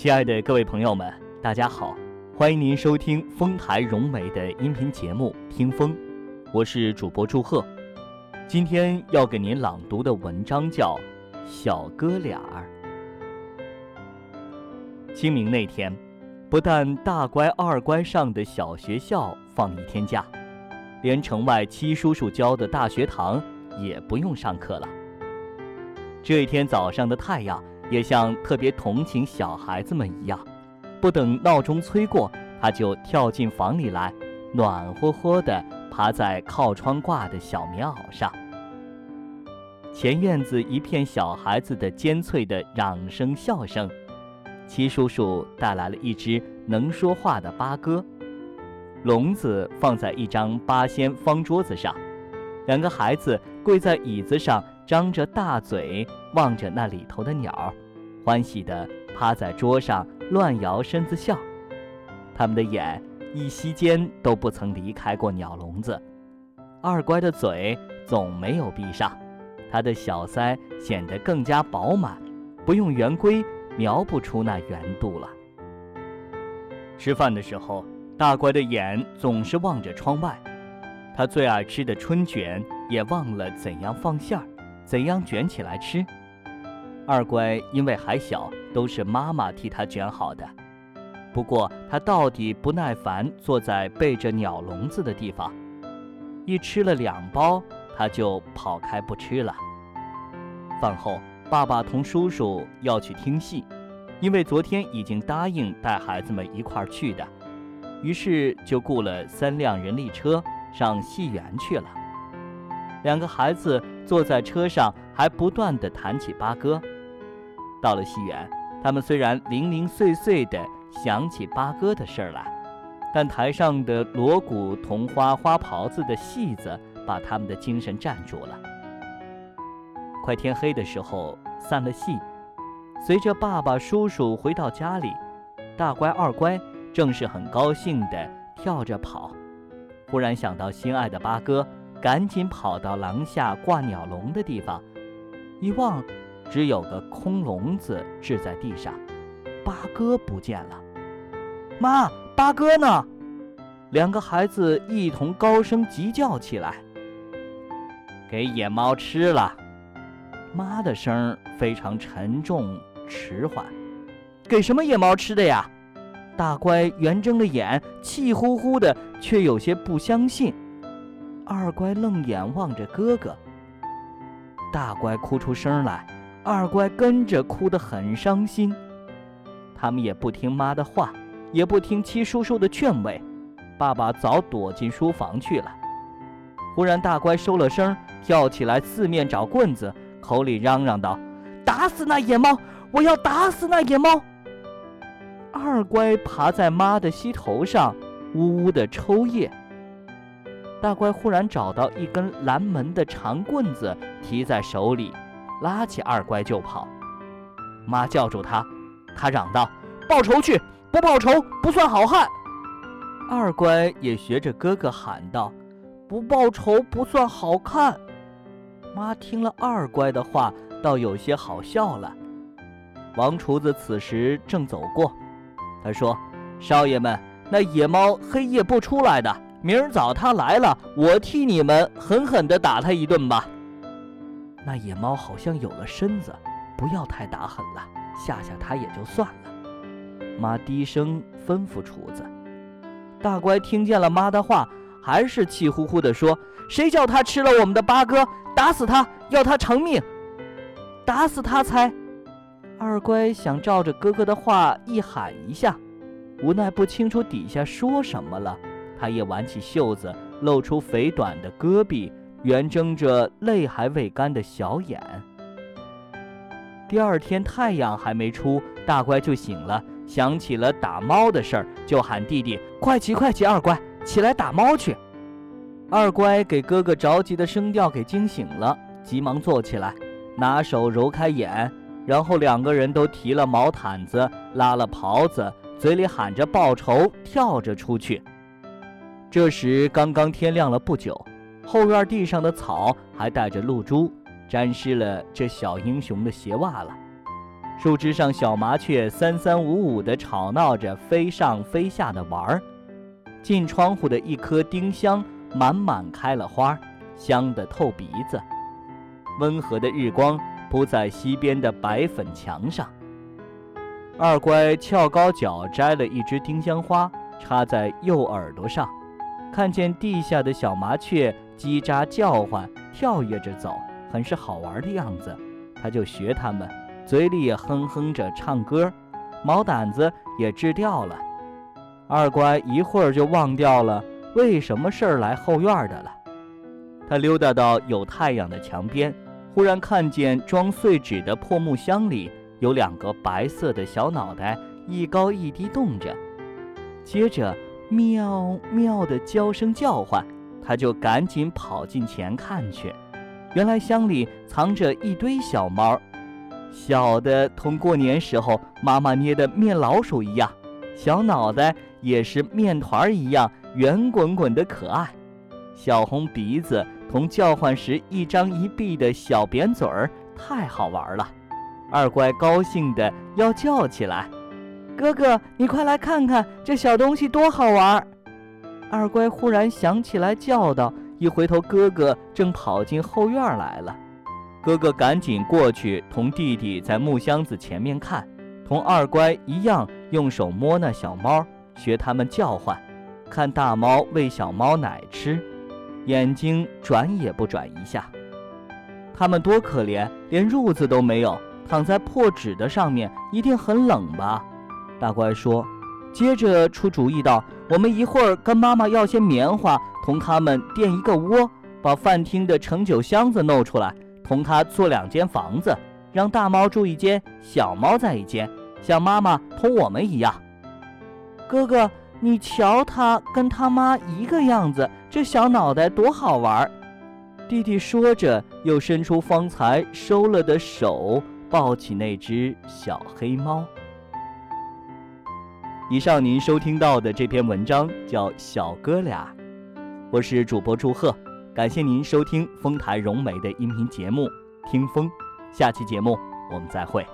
亲爱的各位朋友们，大家好，欢迎您收听丰台融媒的音频节目《听风》，我是主播祝贺。今天要给您朗读的文章叫《小哥俩儿》。清明那天，不但大乖二乖上的小学校放一天假，连城外七叔叔教的大学堂也不用上课了。这一天早上的太阳。也像特别同情小孩子们一样，不等闹钟催过，他就跳进房里来，暖和和地趴在靠窗挂的小棉袄上。前院子一片小孩子的尖脆的嚷声、笑声。七叔叔带来了一只能说话的八哥，笼子放在一张八仙方桌子上，两个孩子跪在椅子上。张着大嘴望着那里头的鸟，欢喜地趴在桌上乱摇身子笑。他们的眼一息间都不曾离开过鸟笼子。二乖的嘴总没有闭上，他的小腮显得更加饱满，不用圆规描不出那圆度了。吃饭的时候，大乖的眼总是望着窗外，他最爱吃的春卷也忘了怎样放馅儿。怎样卷起来吃？二乖因为还小，都是妈妈替他卷好的。不过他到底不耐烦，坐在背着鸟笼子的地方，一吃了两包，他就跑开不吃了。饭后，爸爸同叔叔要去听戏，因为昨天已经答应带孩子们一块儿去的，于是就雇了三辆人力车上戏园去了。两个孩子坐在车上，还不断地谈起八哥。到了戏园，他们虽然零零碎碎地想起八哥的事儿来，但台上的锣鼓、铜花、花袍子的戏子，把他们的精神占住了。快天黑的时候散了戏，随着爸爸、叔叔回到家里，大乖、二乖正是很高兴地跳着跑，忽然想到心爱的八哥。赶紧跑到廊下挂鸟笼的地方，一望，只有个空笼子置在地上，八哥不见了。妈，八哥呢？两个孩子一同高声急叫起来。给野猫吃了。妈的声非常沉重迟缓。给什么野猫吃的呀？大乖圆睁了眼，气呼呼的，却有些不相信。二乖愣眼望着哥哥，大乖哭出声来，二乖跟着哭得很伤心。他们也不听妈的话，也不听七叔叔的劝慰，爸爸早躲进书房去了。忽然，大乖收了声，跳起来四面找棍子，口里嚷嚷道：“打死那野猫！我要打死那野猫！”二乖爬在妈的膝头上，呜呜地抽噎。大乖忽然找到一根拦门的长棍子，提在手里，拉起二乖就跑。妈叫住他，他嚷道：“报仇去！不报仇不算好汉。”二乖也学着哥哥喊道：“不报仇不算好看。”妈听了二乖的话，倒有些好笑了。王厨子此时正走过，他说：“少爷们，那野猫黑夜不出来的。”明儿早他来了，我替你们狠狠地打他一顿吧。那野猫好像有了身子，不要太打狠了，吓吓它也就算了。妈低声吩咐厨子。大乖听见了妈的话，还是气呼呼地说：“谁叫他吃了我们的八哥？打死他，要他偿命！打死他才。”二乖想照着哥哥的话一喊一下，无奈不清楚底下说什么了。他也挽起袖子，露出肥短的胳臂，圆睁着泪还未干的小眼。第二天太阳还没出，大乖就醒了，想起了打猫的事儿，就喊弟弟：“快起，快起！二乖，起来打猫去！”二乖给哥哥着急的声调给惊醒了，急忙坐起来，拿手揉开眼，然后两个人都提了毛毯子，拉了袍子，嘴里喊着报仇，跳着出去。这时刚刚天亮了不久，后院地上的草还带着露珠，沾湿了这小英雄的鞋袜了。树枝上小麻雀三三五五地吵闹着，飞上飞下的玩儿。近窗户的一棵丁香满满开了花，香得透鼻子。温和的日光铺在西边的白粉墙上。二乖翘高脚摘了一枝丁香花，插在右耳朵上，看见地下的小麻雀叽喳叫唤，跳跃着走，很是好玩的样子，他就学他们。嘴里也哼哼着唱歌，毛掸子也治掉了。二乖一会儿就忘掉了为什么事儿来后院的了。他溜达到有太阳的墙边，忽然看见装碎纸的破木箱里有两个白色的小脑袋，一高一低动着，接着喵喵的叫声叫唤，他就赶紧跑近前看去，原来箱里藏着一堆小猫。小的同过年时候妈妈捏的面老鼠一样，小脑袋也是面团一样圆滚滚的可爱，小红鼻子同叫唤时一张一闭的小扁嘴儿，太好玩了。二乖高兴的要叫起来：“哥哥，你快来看看这小东西多好玩！”二乖忽然想起来叫道，一回头，哥哥正跑进后院来了。哥哥赶紧过去，同弟弟在木箱子前面看，同二乖一样，用手摸那小猫，学它们叫唤，看大猫喂小猫奶吃，眼睛转也不转一下。它们多可怜，连褥子都没有，躺在破纸的上面，一定很冷吧？大乖说，接着出主意道：“我们一会儿跟妈妈要些棉花，同他们垫一个窝，把饭厅的盛酒箱子弄出来。”同他做两间房子，让大猫住一间，小猫在一间，像妈妈同我们一样。哥哥，你瞧他跟他妈一个样子，这小脑袋多好玩儿。弟弟说着，又伸出方才收了的手，抱起那只小黑猫。以上您收听到的这篇文章叫《小哥俩》，我是主播祝贺。感谢您收听丰台融媒的音频节目《听风》，下期节目我们再会。